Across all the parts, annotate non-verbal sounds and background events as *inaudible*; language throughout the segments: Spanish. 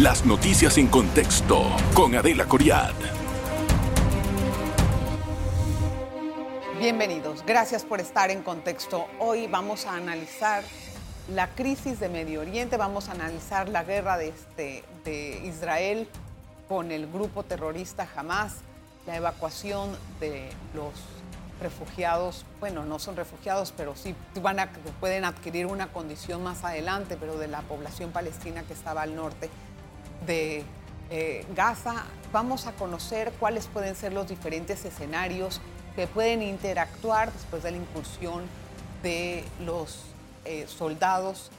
Las noticias en contexto con Adela Coriad. Bienvenidos, gracias por estar en contexto. Hoy vamos a analizar la crisis de Medio Oriente, vamos a analizar la guerra de, este, de Israel con el grupo terrorista Hamas, la evacuación de los refugiados, bueno, no son refugiados, pero sí van a, pueden adquirir una condición más adelante, pero de la población palestina que estaba al norte de eh, Gaza. Vamos a conocer cuáles pueden ser los diferentes escenarios que pueden interactuar después de la incursión de los eh, soldados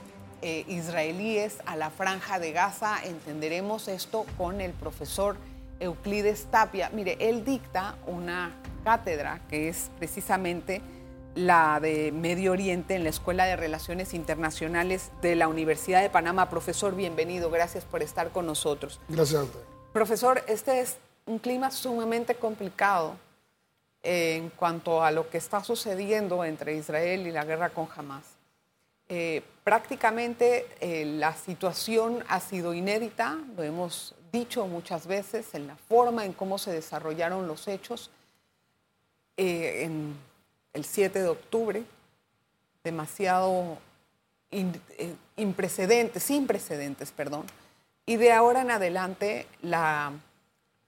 eh, israelíes a la franja de Gaza. Entenderemos esto con el profesor Euclides Tapia. Mire, él dicta una cátedra que es precisamente la de Medio Oriente en la Escuela de Relaciones Internacionales de la Universidad de Panamá. Profesor, bienvenido. Gracias por estar con nosotros. Gracias a usted. Profesor, este es un clima sumamente complicado en cuanto a lo que está sucediendo entre Israel y la guerra con Hamas. Eh, prácticamente eh, la situación ha sido inédita, lo hemos dicho muchas veces, en la forma en cómo se desarrollaron los hechos eh, en el 7 de octubre, demasiado imprecedentes, sin precedentes, perdón, y de ahora en adelante la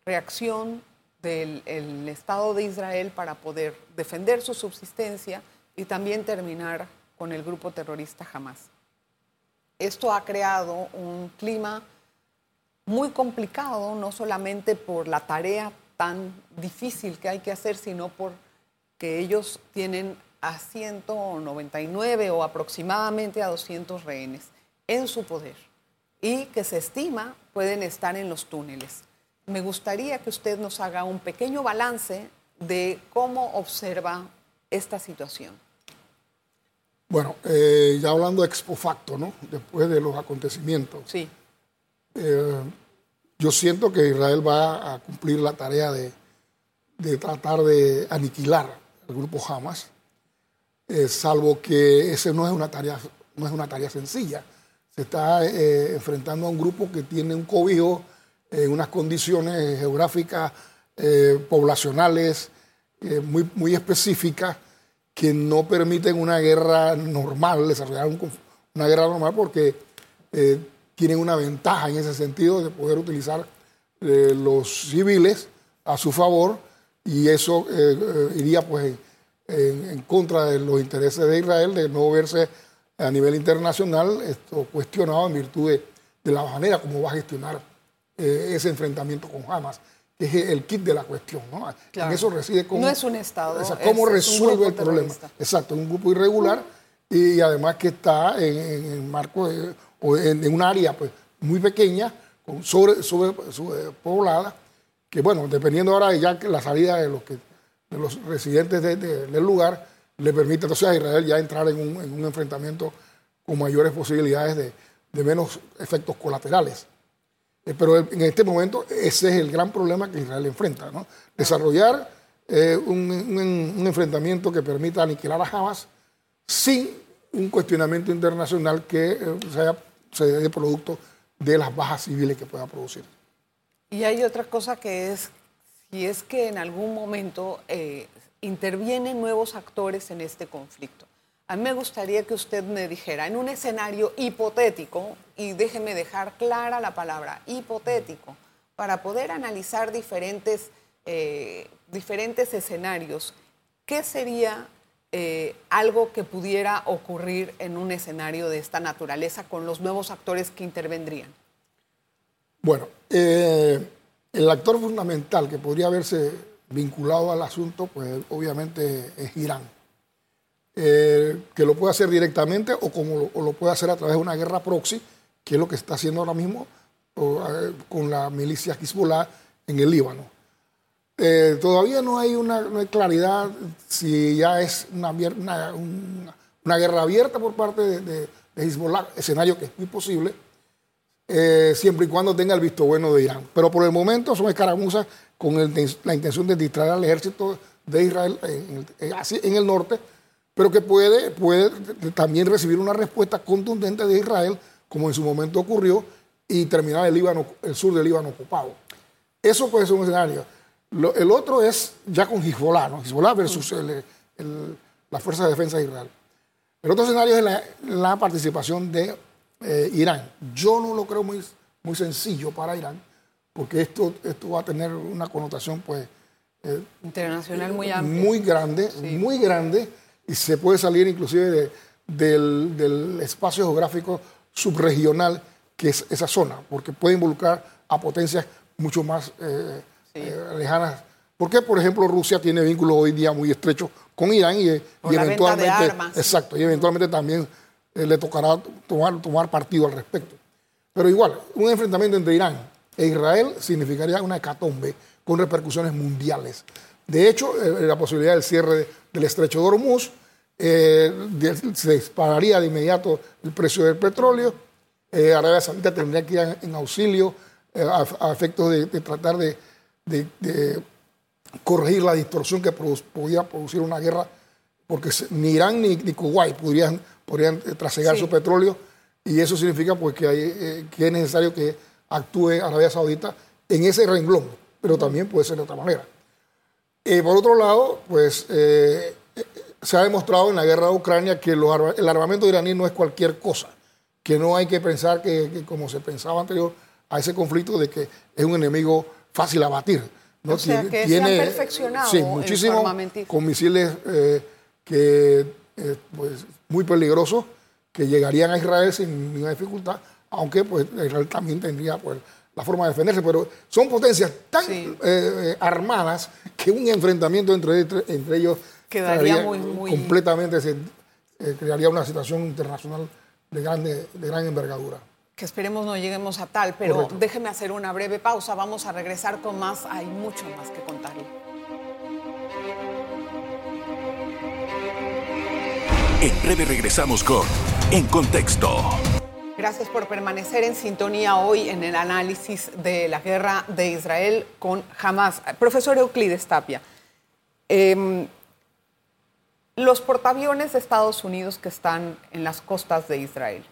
reacción del Estado de Israel para poder defender su subsistencia y también terminar con el grupo terrorista Hamas. Esto ha creado un clima muy complicado, no solamente por la tarea tan difícil que hay que hacer, sino por que ellos tienen a 199 o aproximadamente a 200 rehenes en su poder y que se estima pueden estar en los túneles me gustaría que usted nos haga un pequeño balance de cómo observa esta situación. Bueno, eh, ya hablando ex facto, ¿no? Después de los acontecimientos. Sí. Eh, yo siento que Israel va a cumplir la tarea de, tratar de aniquilar al grupo Hamas, eh, salvo que ese no es una tarea, no es una tarea sencilla. Se está enfrentando a un grupo que tiene un cobijo en unas condiciones geográficas, eh, poblacionales eh, muy, muy específicas que no permiten una guerra normal, desarrollar una guerra normal porque eh, tienen una ventaja en ese sentido de poder utilizar los civiles a su favor y eso iría pues en, contra de los intereses de Israel de no verse a nivel internacional esto cuestionado en virtud de, de la manera como va a gestionar eh, ese enfrentamiento con Hamas, que es el kit de la cuestión. ¿no? En eso reside cómo, no es un Estado. cómo resuelve el problema. Exacto, un grupo irregular y además que está en, en marco o en, un área pues, muy pequeña, con sobre, sobre, poblada, que bueno, dependiendo ahora de ya la salida de los, que, de los residentes del lugar, le permite entonces a Israel ya entrar en un, en un enfrentamiento con mayores posibilidades de, de menos efectos colaterales. Eh, pero en este momento ese es el gran problema que Israel enfrenta, ¿no? Desarrollar eh, un, enfrentamiento que permita aniquilar a Hamas sin un cuestionamiento internacional que eh, sea, dé producto de las bajas civiles que pueda producir. Y hay otra cosa que es, si es que en algún momento intervienen nuevos actores en este conflicto. A mí me gustaría que usted me dijera, en un escenario hipotético, y déjeme dejar clara la palabra hipotético, para poder analizar diferentes, eh, diferentes escenarios, ¿qué sería eh, algo que pudiera ocurrir en un escenario de esta naturaleza con los nuevos actores que intervendrían? Bueno, eh, el actor fundamental que podría haberse vinculado al asunto, pues obviamente es Irán eh, que lo puede hacer directamente o como lo, puede hacer a través de una guerra proxy, que es lo que está haciendo ahora mismo con la milicia Hezbollah en el Líbano. Eh, todavía no hay una claridad si ya es una, guerra abierta por parte de, de, Hezbollah, escenario que es muy posible, eh, siempre y cuando tenga el visto bueno de Irán. Pero por el momento son escaramuzas con la intención de distraer al ejército de Israel en el norte pero que puede, puede también recibir una respuesta contundente de Israel, como en su momento ocurrió, y terminar el, el sur del Líbano ocupado. Eso puede ser un escenario. el otro es ya con Hezbollah, ¿no? Hezbollah versus la Fuerza de Defensa de Israel. El otro escenario es la, participación de eh, Irán. Yo no lo creo muy, muy sencillo para Irán, porque esto, esto va a tener una connotación pues, eh, internacional muy amplia. Muy grande, muy grande, y se puede salir inclusive del, espacio geográfico subregional que es esa zona, porque puede involucrar a potencias mucho más eh, lejanas. Porque, por ejemplo, Rusia tiene vínculos hoy día muy estrechos con Irán y, eventualmente, exacto, y eventualmente también eh, le tocará tomar, partido al respecto. Pero igual, un enfrentamiento entre Irán e Israel significaría una hecatombe con repercusiones mundiales. De hecho, eh, la posibilidad del cierre del estrecho de Hormuz eh, se dispararía de inmediato el precio del petróleo. Arabia Saudita tendría que ir en auxilio a, efectos de, tratar de corregir la distorsión que podía producir una guerra, porque ni Irán ni, Kuwait podrían, podrían eh, trasegar su petróleo, y eso significa pues, que, hay, eh, que es necesario que actúe Arabia Saudita en ese renglón, pero también puede ser de otra manera. Y por otro lado, pues eh, se ha demostrado en la guerra de Ucrania que el armamento iraní no es cualquier cosa, que no hay que pensar que, como se pensaba anterior a ese conflicto, de que es un enemigo fácil a batir o sea, que tiene, se han perfeccionado sí, muchísimo, con misiles eh, que, eh, pues, muy peligrosos que llegarían a Israel sin ninguna dificultad, aunque pues, Israel también tendría pues, la forma de defenderse, pero son potencias tan eh, armadas que un enfrentamiento entre, entre ellos quedaría muy, muy... completamente, se, crearía una situación internacional de, grande, de gran envergadura. Que esperemos no lleguemos a tal, pero déjeme hacer una breve pausa, vamos a regresar con más, hay mucho más que contarle. En breve regresamos con En Contexto. Gracias por permanecer en sintonía hoy en el análisis de la guerra de Israel con Hamas. Profesor Euclides Tapia, em, los portaaviones de Estados Unidos que están en las costas de Israel,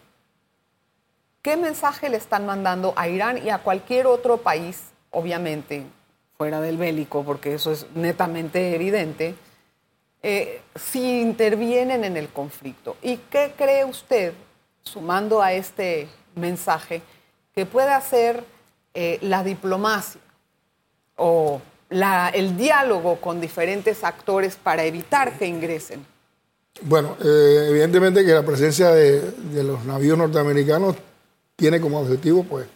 ¿Qué mensaje le están mandando a Irán y a cualquier otro país, obviamente, fuera del bélico, porque eso es netamente evidente, eh, si intervienen en el conflicto? ¿Y qué cree usted, sumando a este mensaje, que puede hacer eh, la diplomacia o el diálogo con diferentes actores para evitar que ingresen? Bueno, eh, evidentemente que la presencia de, los navíos norteamericanos tiene como objetivo pues,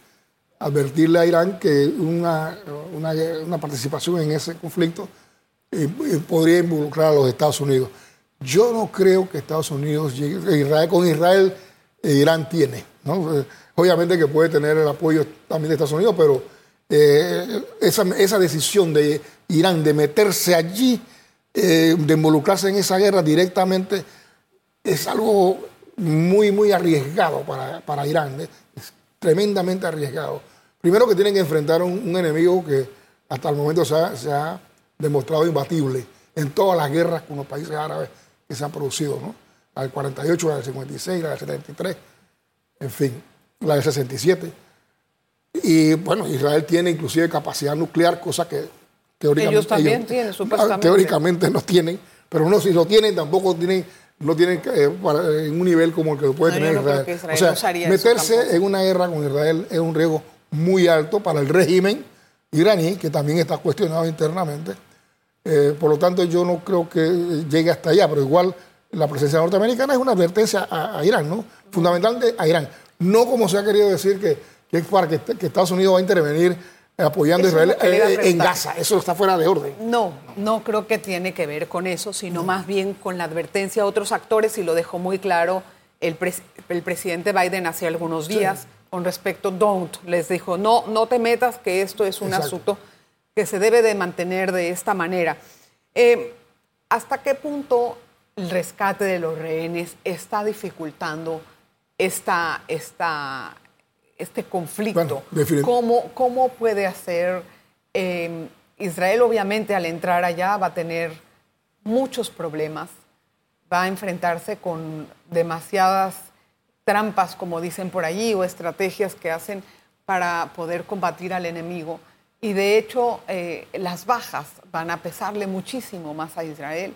advertirle a Irán que una, una, participación en ese conflicto eh, eh, podría involucrar a los Estados Unidos. Yo no creo que Estados Unidos llegue, Israel, con Israel eh, Irán tiene. ¿no? Obviamente que puede tener el apoyo también de Estados Unidos, pero esa, esa, decisión de Irán de meterse allí, de involucrarse en esa guerra directamente, es algo muy, muy arriesgado para, para Irán tremendamente arriesgado. Primero que tienen que enfrentar a un, enemigo que hasta el momento se ha, demostrado imbatible en todas las guerras con los países árabes que se han producido, ¿no? La del 48, la del 56, la del 73, en fin, la del 67. Y bueno, Israel tiene inclusive capacidad nuclear, cosa que teóricamente... Ellos también tienen, supuestamente. Teóricamente no tienen, pero no, si lo tienen, tampoco tienen no tienen eh, en un nivel como el que puede tener Israel. o sea, meterse en una guerra con Israel es un riesgo muy alto para el régimen iraní, que también está cuestionado internamente. Eh, por lo tanto, yo no creo que llegue hasta allá, pero igual la presencia norteamericana es una advertencia a, Irán, ¿no? Fundamentalmente a Irán. No como se ha querido decir que, para que Estados Unidos va a intervenir apoyando a Israel eh, en Gaza. Eso está fuera de orden. No, no creo que tiene que ver con eso, sino más bien con la advertencia a otros actores, y lo dejó muy claro el, el presidente Biden hace algunos días con respecto don't. Les dijo, no, no te metas, que esto es un asunto que se debe de mantener de esta manera. Eh, ¿Hasta qué punto el rescate de los rehenes está dificultando esta, esta, este conflicto. ¿Cómo, ¿Cómo, puede hacer? Em, Israel obviamente al entrar allá va a tener muchos problemas, va a enfrentarse con demasiadas trampas, como dicen por allí, o estrategias que hacen para poder combatir al enemigo. Y de hecho, eh, las bajas van a pesarle muchísimo más a Israel.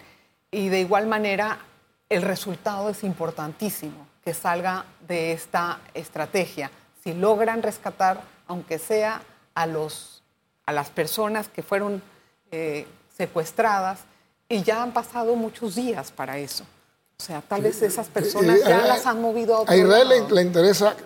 Y de igual manera, el resultado es importantísimo que salga de esta estrategia. Si logran rescatar, aunque sea a, los, a las personas que fueron eh, secuestradas, y ya han pasado muchos días para eso. O sea, tal vez esas personas ya las han movido a otro A Israel le, interesa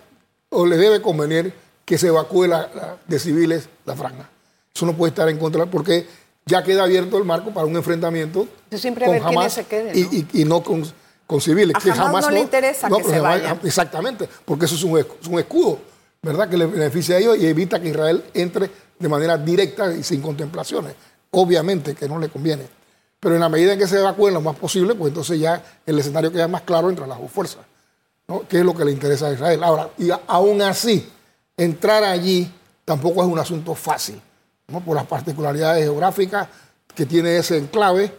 o le debe convenir que se evacúe la, de civiles la franja. Eso no puede estar en contra porque ya queda abierto el marco para un enfrentamiento siempre con ver Hamas se queden, Y, no con, con civiles. A que jamás, no, le interesa que se vaya. Exactamente, porque eso es un, es un escudo, ¿verdad? Que le beneficia a ellos y evita que Israel entre de manera directa y sin contemplaciones. Obviamente que no le conviene. Pero en la medida en que se evacúen lo más posible, pues entonces ya el escenario queda más claro entre las dos fuerzas. ¿no? ¿Qué es lo que le interesa a Israel? Ahora, y aún así, entrar allí tampoco es un asunto fácil, ¿no? por las particularidades geográficas que tiene ese enclave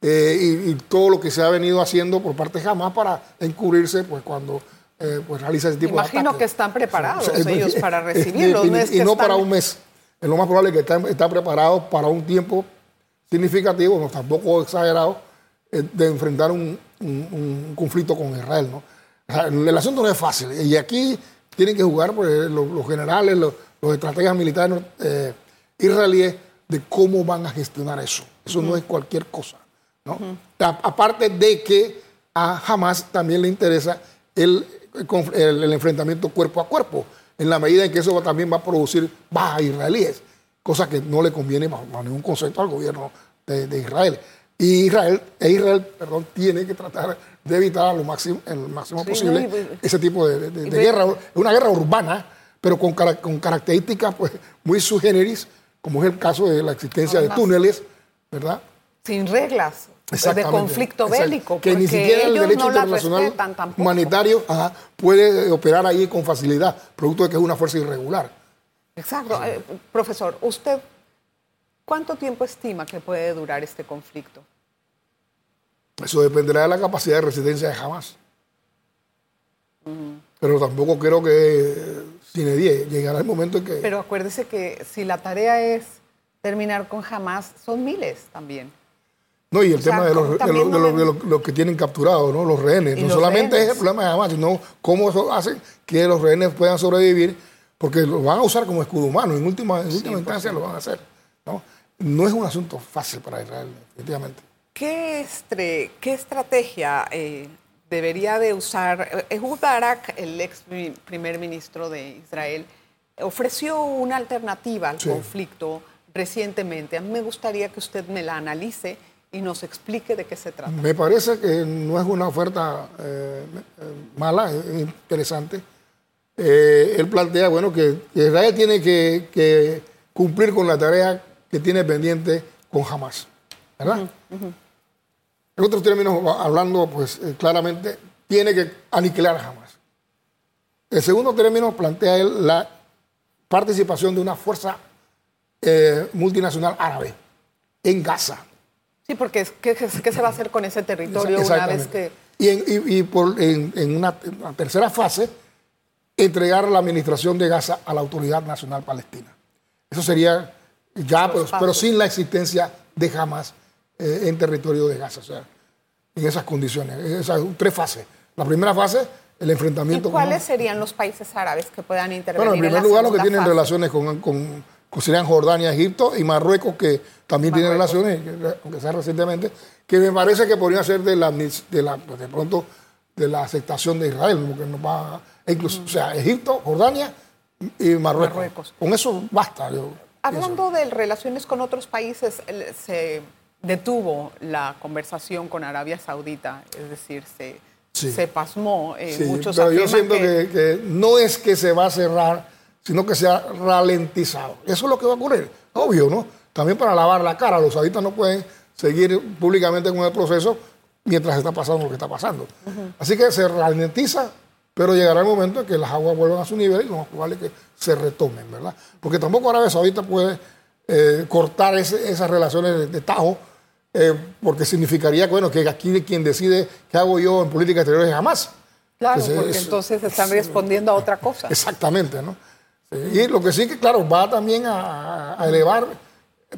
eh, y, todo lo que se ha venido haciendo por parte de Hamas para encubrirse pues, cuando eh, pues, realiza ese tipo de. Imagino que están preparados ellos para *laughs* recibirlos. y, no para un mes. Es lo más probable que están, están preparados para un tiempo significativo, no tampoco exagerado, eh, de enfrentar un, conflicto con Israel. ¿no? el asunto no es fácil. Y aquí tienen que jugar pues, los, generales, los, estrategas militares eh, israelíes de cómo van a gestionar eso. Eso no es cualquier cosa. ¿no? Aparte de que a Hamas también le interesa el, el, enfrentamiento cuerpo a cuerpo, en la medida en que eso también va a producir bajas israelíes cosa que no le conviene bajo, ningún concepto al gobierno de, Israel. Y Israel, e Israel perdón, tiene que tratar de evitar lo máximo, el máximo posible ese tipo de, guerra. Es una guerra urbana, pero con, con características pues, muy subgéneris, como es el caso de la existencia de túneles, ¿verdad? Sin reglas. De conflicto bélico. Que ni siquiera el derecho internacional humanitario puede operar ahí con facilidad, producto de que es una fuerza irregular. Exacto. Eh, profesor, ¿usted cuánto tiempo estima que puede durar este conflicto? Eso dependerá de la capacidad de resistencia de Hamas. Pero tampoco creo que sin 10 llegará el momento en que... Pero acuérdese que si la tarea es terminar con Hamas, son miles también. No, y el tema de, los, que tienen capturados, ¿no? los rehenes. No solamente es el problema de Hamas, sino cómo eso hace que los rehenes puedan sobrevivir porque lo van a usar como escudo humano, en última, en última instancia lo van a hacer. ¿no? No es un asunto fácil para Israel, definitivamente. ¿Qué, estre, qué estrategia eh, debería de usar? Ehud Barak, el ex primer ministro de Israel, ofreció una alternativa al conflicto recientemente. A mí me gustaría que usted me la analice y nos explique de qué se trata. Me parece que no es una oferta eh, eh, mala, es interesante eh, él plantea bueno, que Israel tiene que, cumplir con la tarea que tiene pendiente con Hamas. ¿Verdad? En otros términos, hablando pues eh, claramente, tiene que aniquilar a Hamas. En segundo término, plantea él la participación de una fuerza eh, multinacional árabe en Gaza. Sí, porque ¿qué, se va a hacer con ese territorio una vez que... Y en, en una tercera fase, entregar la administración de Gaza a la Autoridad Nacional Palestina. Eso sería ya, pero, sin la existencia de Hamas eh, en territorio de Gaza, o sea, en esas condiciones. Esas tres fases. La primera fase, el enfrentamiento. ¿Y cuáles serían los países árabes que puedan intervenir? Bueno, en primer lugar, los que tienen relaciones con, con, serían Jordania, Egipto y Marruecos, que también tienen relaciones, aunque sea recientemente, que me parece que podrían ser de la, de la pues, de pronto, de la aceptación de Israel, porque nos va incluso, o sea, Egipto, Jordania y Marruecos. Con eso basta. Hablando de relaciones con otros países, se detuvo la conversación con Arabia Saudita, es decir, se, se pasmó. Eh, muchos pero yo siento que... no es que se va a cerrar, sino que se ha ralentizado. Eso es lo que va a ocurrir, obvio, ¿no? También para lavar la cara, los sauditas no pueden seguir públicamente con el proceso mientras está pasando lo que está pasando. Así que se ralentiza pero llegará el momento en que las aguas vuelvan a su nivel y lo más probable es que se retomen, ¿verdad? Porque tampoco Arabia Saudita puede eh, cortar esas relaciones de, tajo, eh, porque significaría que, bueno, que aquí quien decide qué hago yo en política exterior es jamás. Claro, porque entonces están respondiendo a otra *laughs* cosa. Exactamente, ¿no? Y lo que sí que, claro, va también a, elevar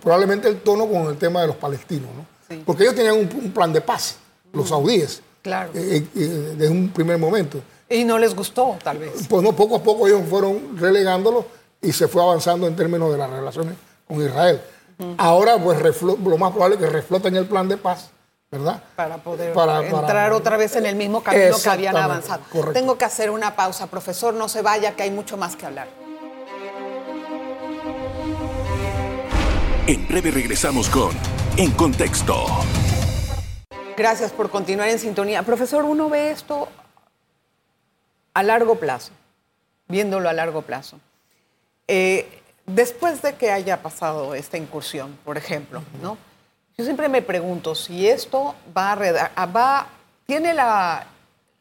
probablemente el tono con el tema de los palestinos, ¿no? Porque ellos tenían un, plan de paz, los saudíes, claro. Eh, desde un primer momento. Y no les gustó, tal vez. Pues no, poco a poco ellos fueron relegándolo y se fue avanzando en términos de las relaciones con Israel. Ahora, pues lo más probable es que refloten el plan de paz, ¿verdad? Para poder entrar otra vez en el mismo camino que habían avanzado. Tengo que hacer una pausa, profesor, no se vaya, que hay mucho más que hablar. En breve regresamos con En Contexto. Gracias por continuar en sintonía. Profesor, uno ve esto a largo plazo, viéndolo a largo plazo. Eh, después de que haya pasado esta incursión, por ejemplo, ¿no? Yo siempre me pregunto si esto va a, va, tiene la,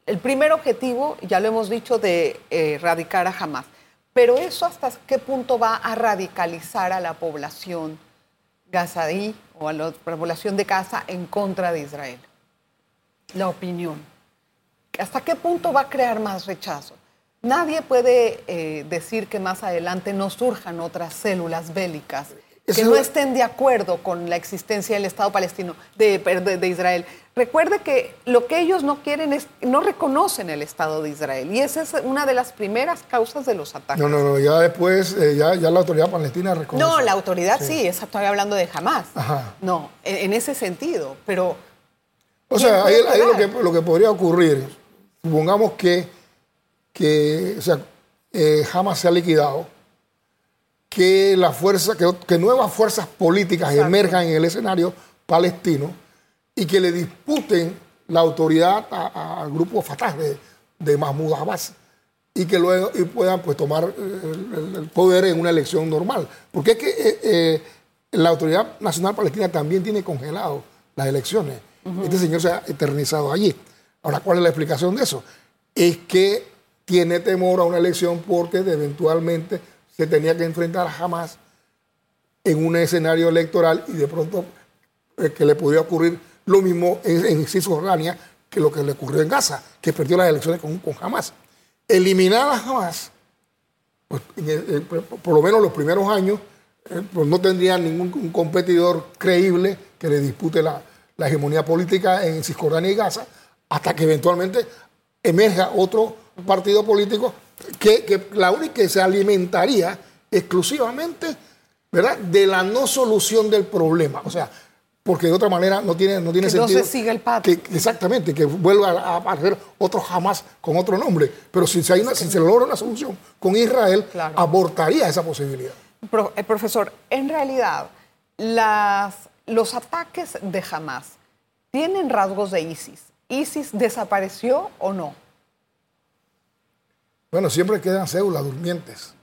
el primer objetivo, ya lo hemos dicho, de eh, erradicar a Hamas. Pero eso hasta qué punto va a radicalizar a la población gazaí o a la población de Gaza en contra de Israel. La opinión. ¿Hasta qué punto va a crear más rechazo? Nadie puede eh, decir que más adelante no surjan otras células bélicas que no estén de acuerdo con la existencia del Estado palestino de, de, Israel. Recuerde que lo que ellos no quieren es, no reconocen el Estado de Israel y esa es una de las primeras causas de los ataques. No, no, no, ya después, eh, ya, ya, la autoridad palestina reconoce. No, la autoridad sí, estoy hablando de jamás. No, en, ese sentido, pero... O sea, ahí, lo, que, lo que podría ocurrir, supongamos que que o sea, eh, jamás se ha liquidado, que, la fuerza, que, nuevas fuerzas políticas emerjan en el escenario palestino y que le disputen la autoridad al grupo Fatah de, de, Mahmoud Abbas y que luego y puedan pues, tomar el, poder en una elección normal. Porque es que eh, eh, la Autoridad Nacional Palestina también tiene congelado las elecciones. Este señor se ha eternizado allí. Ahora, ¿cuál es la explicación de eso? Es que tiene temor a una elección porque eventualmente se tenía que enfrentar a Hamas en un escenario electoral y de pronto eh, que le podría ocurrir lo mismo en, Cisjordania que lo que le ocurrió en Gaza, que perdió las elecciones con, con Hamas. Eliminar a Hamas, pues, por lo menos los primeros años, eh, pues no tendría ningún competidor creíble que le dispute la, la hegemonía política en Cisjordania y Gaza, hasta que eventualmente emerja otro partido político que, la única que se alimentaría exclusivamente ¿verdad? de la no solución del problema. O sea, porque de otra manera no tiene, no tiene sentido. No se siga el Que, exactamente, que vuelva a aparecer otro jamás con otro nombre. Pero si se, hay una, si se logra una solución con Israel, abortaría esa posibilidad. Eh, profesor, en realidad, las, los ataques de Hamas tienen rasgos de ISIS. ¿ISIS desapareció o no? Bueno, siempre quedan células durmientes.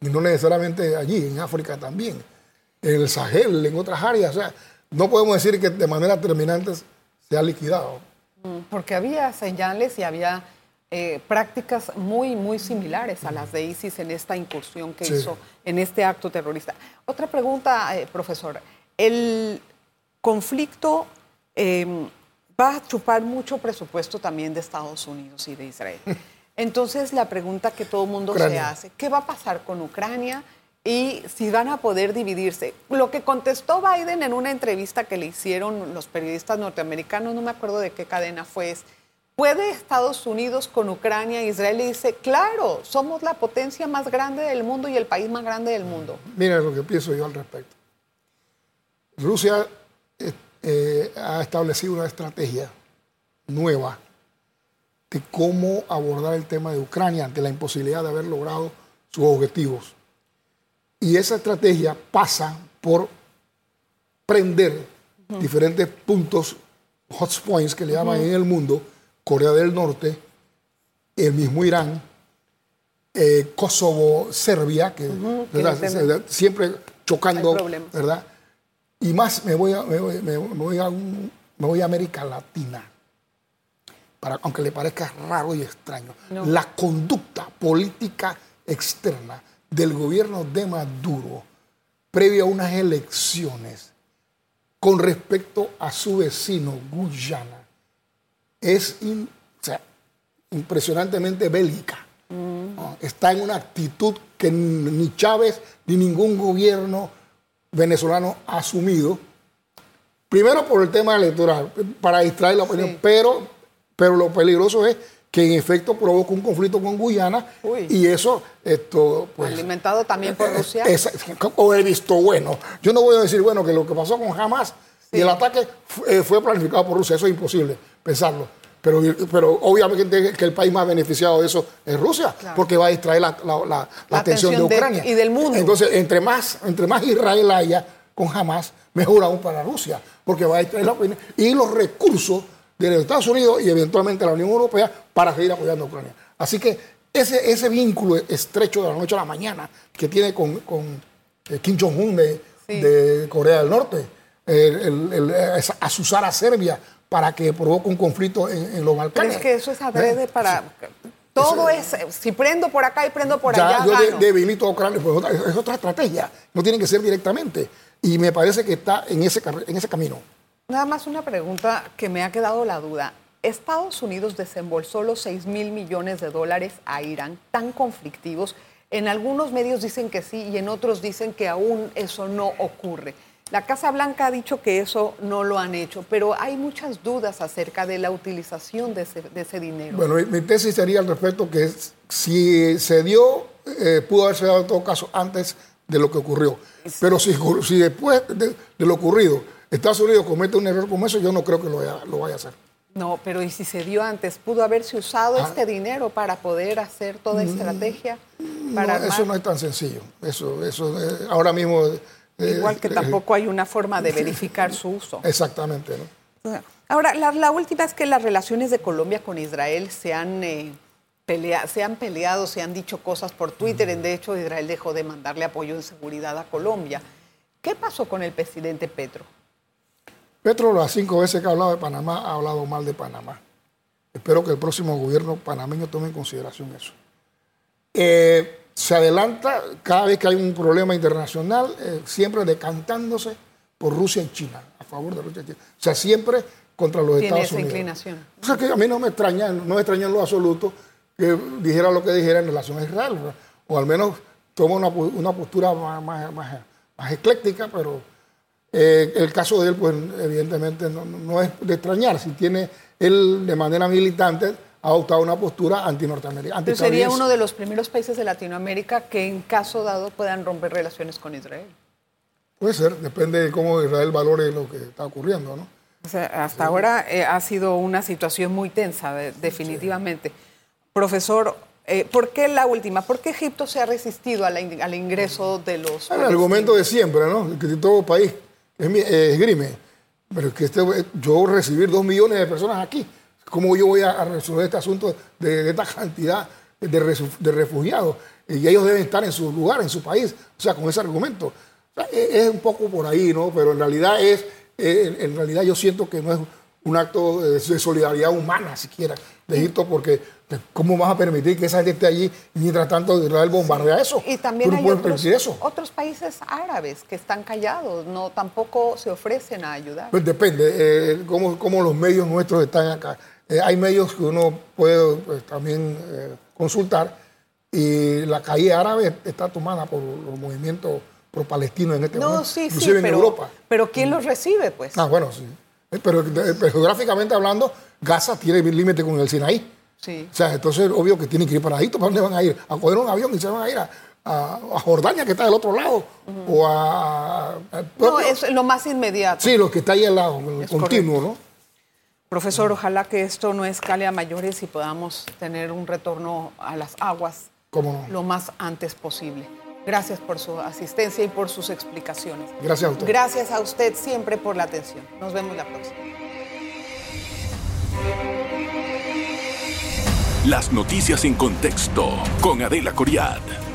Y no necesariamente allí, en África también. En el Sahel, en otras áreas. O sea, no podemos decir que de manera terminante se ha liquidado. Mm, porque había señales y había eh, prácticas muy, muy similares a las de ISIS en esta incursión que hizo en este acto terrorista. Otra pregunta, eh, profesor. El conflicto em, va a chupar mucho presupuesto también de Estados Unidos y de Israel. *laughs* Entonces, la pregunta que todo el mundo se hace, ¿qué va a pasar con Ucrania? Y si van a poder dividirse. Lo que contestó Biden en una entrevista que le hicieron los periodistas norteamericanos, no me acuerdo de qué cadena fue, es, ¿puede Estados Unidos con Ucrania? Israel le dice, claro, somos la potencia más grande del mundo y el país más grande del mundo. Mira lo que pienso yo al respecto. Rusia eh, eh, ha establecido una estrategia nueva de cómo abordar el tema de Ucrania ante la imposibilidad de haber logrado sus objetivos. Y esa estrategia pasa por prender diferentes puntos, hotspots que le llaman en el mundo, Corea del Norte, el mismo Irán, eh, Kosovo, Serbia, que siempre chocando, ¿verdad? Y más me voy me voy a América Latina aunque le parezca raro y extraño, la conducta política externa del gobierno de Maduro previo a unas elecciones con respecto a su vecino Guyana es impresionantemente bélica. ¿no? Está en una actitud que ni Chávez ni ningún gobierno venezolano asumido. Primero por el tema electoral, para distraer la opinión, Sí. pero, pero lo peligroso es que en efecto provoca un conflicto con Guyana Uy. y eso, esto, pues, Alimentado también por Rusia. esa- o he visto bueno. Yo no voy a decir, bueno, que lo que pasó con Hamas y el ataque eh, fue planificado por Rusia. Eso es imposible pensarlo. Pero, pero obviamente que el país más beneficiado de eso es Rusia, Claro. porque va a distraer la, la- la- la atención de Ucrania. y del mundo. Entonces, entre más, entre más Israel haya con Hamas, mejor aún para Rusia, porque va a distraer la opinión y los recursos de los Estados Unidos y eventualmente la Unión Europea para seguir apoyando a Ucrania. Así que ese, ese vínculo estrecho de la noche a la mañana que tiene con, con eh, Kim Jong-un de, Sí. de Corea del Norte, el, el- el- es asusar a Serbia para que provoque un conflicto en, en los Balcanes. ¿Crees que eso es adrede ¿Eh? para.? Todo es. Si prendo por acá y prendo por ya allá. yo gano. debilito a Ucrania, pues otra- es otra estrategia, no tiene que ser directamente. Y me parece que está en ese, en ese camino. Nada más una pregunta que me ha quedado la duda. Estados Unidos desembolsó los 6 mil millones de dólares a Irán, tan conflictivos. En algunos medios dicen que sí y en otros dicen que aún eso no ocurre. La Casa Blanca ha dicho que eso no lo han hecho, pero hay muchas dudas acerca de la utilización de ese, de ese dinero. Bueno, mi, tesis sería al respecto que si se dio, eh, pudo haberse dado en todo caso antes de lo que ocurrió. Pero si, después de, de lo ocurrido Estados Unidos comete un error como eso, yo no creo que lo vaya, lo vaya a hacer. No, pero ¿y si se dio antes? ¿Pudo haberse usado Ah. este dinero para poder hacer toda estrategia? Para No, eso no es tan sencillo. Eso, eso eh, ahora mismo. Igual que eh, tampoco hay una forma de verificar su uso. Exactamente, ¿no? Ahora, la, la última es que las relaciones de Colombia con Israel se han, eh, pelea- se han peleado, se han dicho cosas por Twitter. De hecho, Israel dejó de mandarle apoyo en seguridad a Colombia. ¿Qué pasó con el presidente Petro? Petro, las cinco veces que ha hablado de Panamá, ha hablado mal de Panamá. Espero que el próximo gobierno panameño tome en consideración eso. Eh, se adelanta cada vez que hay un problema internacional, eh, siempre decantándose por Rusia y China, a favor de Rusia y China. O sea, siempre contra los Tiene Estados esa Unidos. inclinación. O sea, que a mí no me extraña, no me extraña en lo absoluto que dijera lo que dijera en relación a Israel, ¿verdad? o al menos toma una, una postura más, más- más- más ecléctica, pero eh, el caso de él, pues evidentemente no, no es de extrañar, si tiene él de manera militante ha adoptado una postura anti-norteamericana. Pero sería uno de los primeros países de Latinoamérica que en caso dado puedan romper relaciones con Israel. Puede ser, depende de cómo Israel valore lo que está ocurriendo, ¿no? O sea, hasta ahora eh, ha sido una situación muy tensa, de- definitivamente. Profesor, eh, ¿por qué la última? ¿Por qué Egipto se ha resistido a la in- al ingreso de los... El argumento de siempre, ¿no? Que todo país es mi- eh, esgrime. Pero es que este, yo recibir dos millones de personas aquí, ¿cómo yo voy a, resolver este asunto de, de esta cantidad de, refugiados? Y ellos deben estar en su lugar, en su país, o sea, con ese argumento. Sea, es, un poco por ahí, ¿no? Pero en realidad es, eh, en, realidad yo siento que no es un acto de solidaridad humana siquiera de Egipto, porque ¿cómo vas a permitir que esa gente esté allí mientras tanto Israel bombardea eso? Y también no hay otros, permitir eso. otros países árabes que están callados, no tampoco se ofrecen a ayudar. Pues depende, eh, cómo, cómo los medios nuestros están acá. Eh, hay medios que uno puede pues, también eh, consultar y la calle árabe está tomada por los movimientos pro-palestinos en este No, momento, sí, sí, inclusive en pero, Europa. pero ¿quién los recibe, pues? Ah, bueno, sí. Eh, Pero, eh, pero geográficamente hablando, Gaza tiene límite con el Sinaí. Sí. O sea, entonces obvio que tienen que ir para Egipto. ¿Para dónde van a ir? A coger un avión y se van a ir a, a- a Jordania, que está del otro lado. O a... a- No, es lo más inmediato. Sí, lo que está ahí al lado, Es continuo, ¿no? Profesor, ojalá que esto no escale a mayores y podamos tener un retorno a las aguas ¿Cómo no? lo más antes posible. Gracias por su asistencia y por sus explicaciones. Gracias a usted. Gracias a usted siempre por la atención. Nos vemos la próxima. Las noticias en contexto con Adela Coriad.